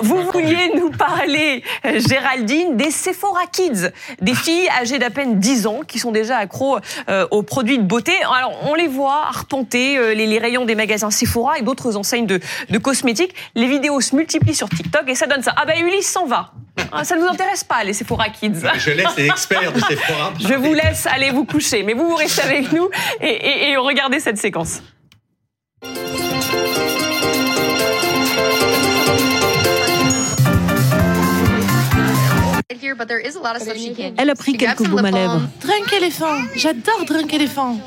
vous vouliez nous parler, euh, Géraldine, des Sephora Kids, des filles âgées d'à peine 10 ans qui sont déjà accros euh, aux produits de beauté. Alors, on les voit arpenter euh, les, les rayons des magasins Sephora et d'autres enseignes de, de cosmétiques. Les vidéos se multiplient sur TikTok et ça donne ça. Ah ben, Ulysse s'en va. Ah, Ça ne vous intéresse pas, les Sephora Kids Je laisse les experts de Sephora. Je vous laisse aller vous coucher, mais vous, vous restez avec nous et, et, et regardez cette séquence. Elle a pris quelques baumes à lèvres. Drunk éléphant. J'adore Drunk éléphant.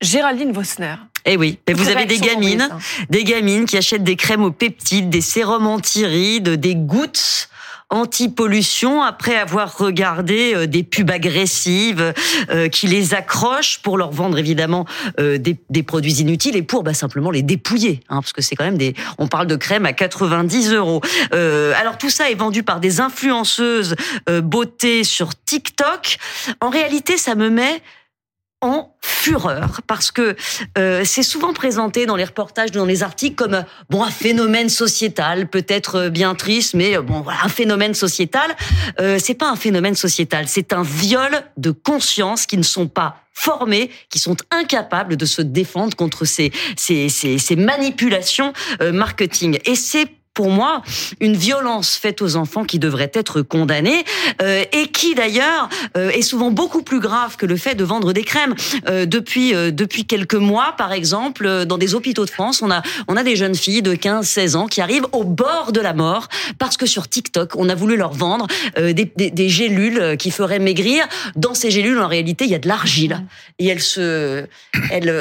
Géraldine Vosner. Eh oui, mais vous avez des gamines, des gamines qui achètent des crèmes aux peptides, des sérums anti-rides, des gouttes anti-pollution après avoir regardé euh, des pubs agressives euh, qui les accrochent pour leur vendre évidemment euh, des, des produits inutiles et pour bah, simplement les dépouiller, hein, parce que c'est quand même des, on parle de crème à 90 euros. Euh, alors tout ça est vendu par des influenceuses beauté sur TikTok. En réalité, ça me met en fureur parce que euh, c'est souvent présenté dans les reportages, dans les articles comme euh, bon un phénomène sociétal, peut-être euh, bien triste, mais euh, bon voilà un phénomène sociétal. Euh, c'est pas un phénomène sociétal, c'est un viol de conscience qui ne sont pas formés, qui sont incapables de se défendre contre ces ces, ces, ces manipulations euh, marketing. Et c'est pour moi, une violence faite aux enfants qui devrait être condamnée euh, et qui d'ailleurs euh, est souvent beaucoup plus grave que le fait de vendre des crèmes. Euh, depuis depuis quelques mois, par exemple, dans des hôpitaux de France, on a on a des jeunes filles de 15-16 ans qui arrivent au bord de la mort parce que sur TikTok, on a voulu leur vendre des, des, des gélules qui feraient maigrir. Dans ces gélules, en réalité, il y a de l'argile et elles se elles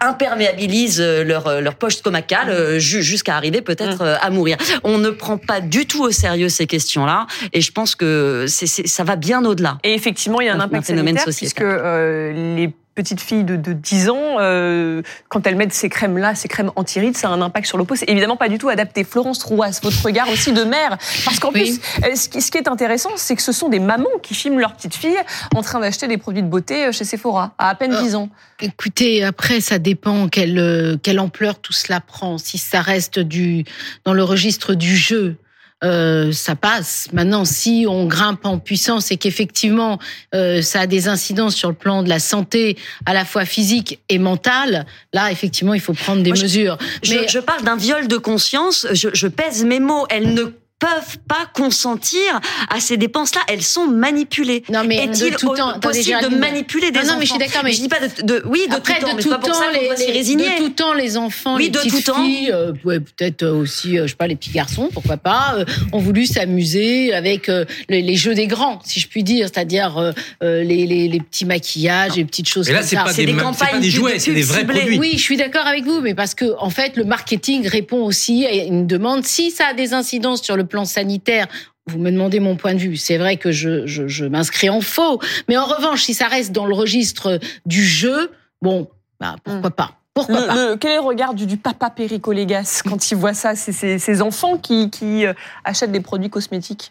imperméabilisent leur leur poche stomacale ju- jusqu'à arriver peut-être euh, à mourir. On ne prend pas du tout au sérieux ces questions-là, et je pense que c'est, c'est- ça va bien au-delà. Et effectivement, il y a un Un impact phénomène sanitaire puisque euh, les petites filles de, de 10 ans, euh, quand elles mettent ces crèmes-là, ces crèmes anti-rides, ça a un impact sur le peau. C'est évidemment pas du tout adapté. Florence Trouas, votre regard aussi de mère. Parce qu'en Oui. plus, euh, ce qui, ce qui est intéressant, c'est que ce sont des mamans qui filment leurs petites filles en train d'acheter des produits de beauté euh, chez Sephora, à à peine Ah. 10 ans. Écoutez, après, ça dépend quelle, quelle ampleur tout cela prend. Si ça reste du, dans le registre du jeu, euh, ça passe. Maintenant, si on grimpe en puissance et qu'effectivement, euh, ça a des incidences sur le plan de la santé, à la fois physique et mentale, là, effectivement, il faut prendre des Moi, mesures. Je, Mais je parle d'un viol de conscience. Je, je pèse mes mots. Elles ne peuvent pas consentir à ces dépenses-là. Elles sont manipulées. non, mais Est-il tout temps, possible de manipuler des Non, non, enfants mais je suis d'accord, mais je dis pas de, de- oui de Après, tout temps, de mais tout c'est pas pour temps, ça qu'on les, les- résigner. de tout temps, les enfants, Oui, les de petites tout temps. filles, euh, ouais, peut-être aussi, euh, je sais pas, les petits garçons, pourquoi pas, euh, ont voulu s'amuser avec euh, les, les jeux des grands, si je puis dire, c'est-à-dire euh, euh, les, les, les petits maquillages, les petites choses Mais là, comme c'est ça. pas C'est des, c'est pas campagnes des de jouets, c'est des vrais produits. Oui, je suis d'accord avec vous, mais parce que en fait, le marketing répond aussi à une demande. Si ça a des incidences sur le plan sanitaire, vous me demandez mon point de vue. C'est vrai que je, je, je m'inscris en faux, mais en revanche, si ça reste dans le registre du jeu, bon, bah, pourquoi pas Pourquoi Le- pas le- quel est le regard du, du papa Péricolégas quand il voit ça? C'est ces, ces enfants qui, qui euh, achètent des produits cosmétiques.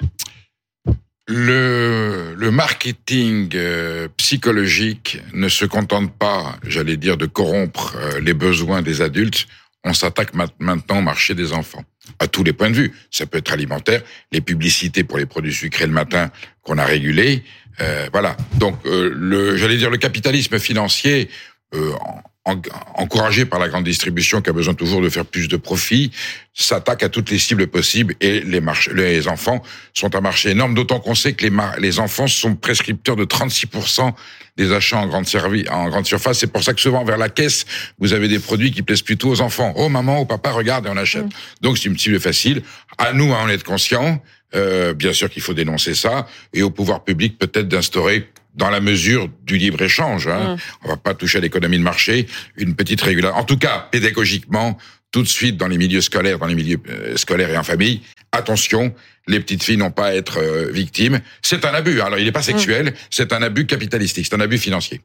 Le, le marketing euh, psychologique ne se contente pas, j'allais dire, de corrompre euh, les besoins des adultes. On s'attaque ma- maintenant au marché des enfants, à tous les points de vue. Ça peut être alimentaire, les publicités pour les produits sucrés le matin qu'on a régulés. euh, voilà. Donc, euh, le, j'allais dire, le capitalisme financier, euh, en- en- encouragé par la grande distribution qui a besoin toujours de faire plus de profit, s'attaque à toutes les cibles possibles et les, les enfants sont un marché énorme, d'autant qu'on sait que les, les enfants sont prescripteurs de 36% des achats en grande, en grande surface. C'est pour ça que souvent vers la caisse, vous avez des produits qui plaisent plutôt aux enfants. Oh maman, oh papa, regarde et on achète. Donc c'est une cible facile. À nous à en être conscients. Euh, bien sûr qu'il faut dénoncer ça et au pouvoir public peut-être d'instaurer dans la mesure du libre échange. Hein. On va pas toucher à l'économie de marché, une petite régulation. En tout cas, pédagogiquement, tout de suite dans les milieux scolaires, dans les milieux euh, scolaires et en famille, attention, les petites filles n'ont pas à être euh, victimes. C'est un abus. Alors, il n'est pas sexuel, c'est un abus capitalistique, c'est un abus financier.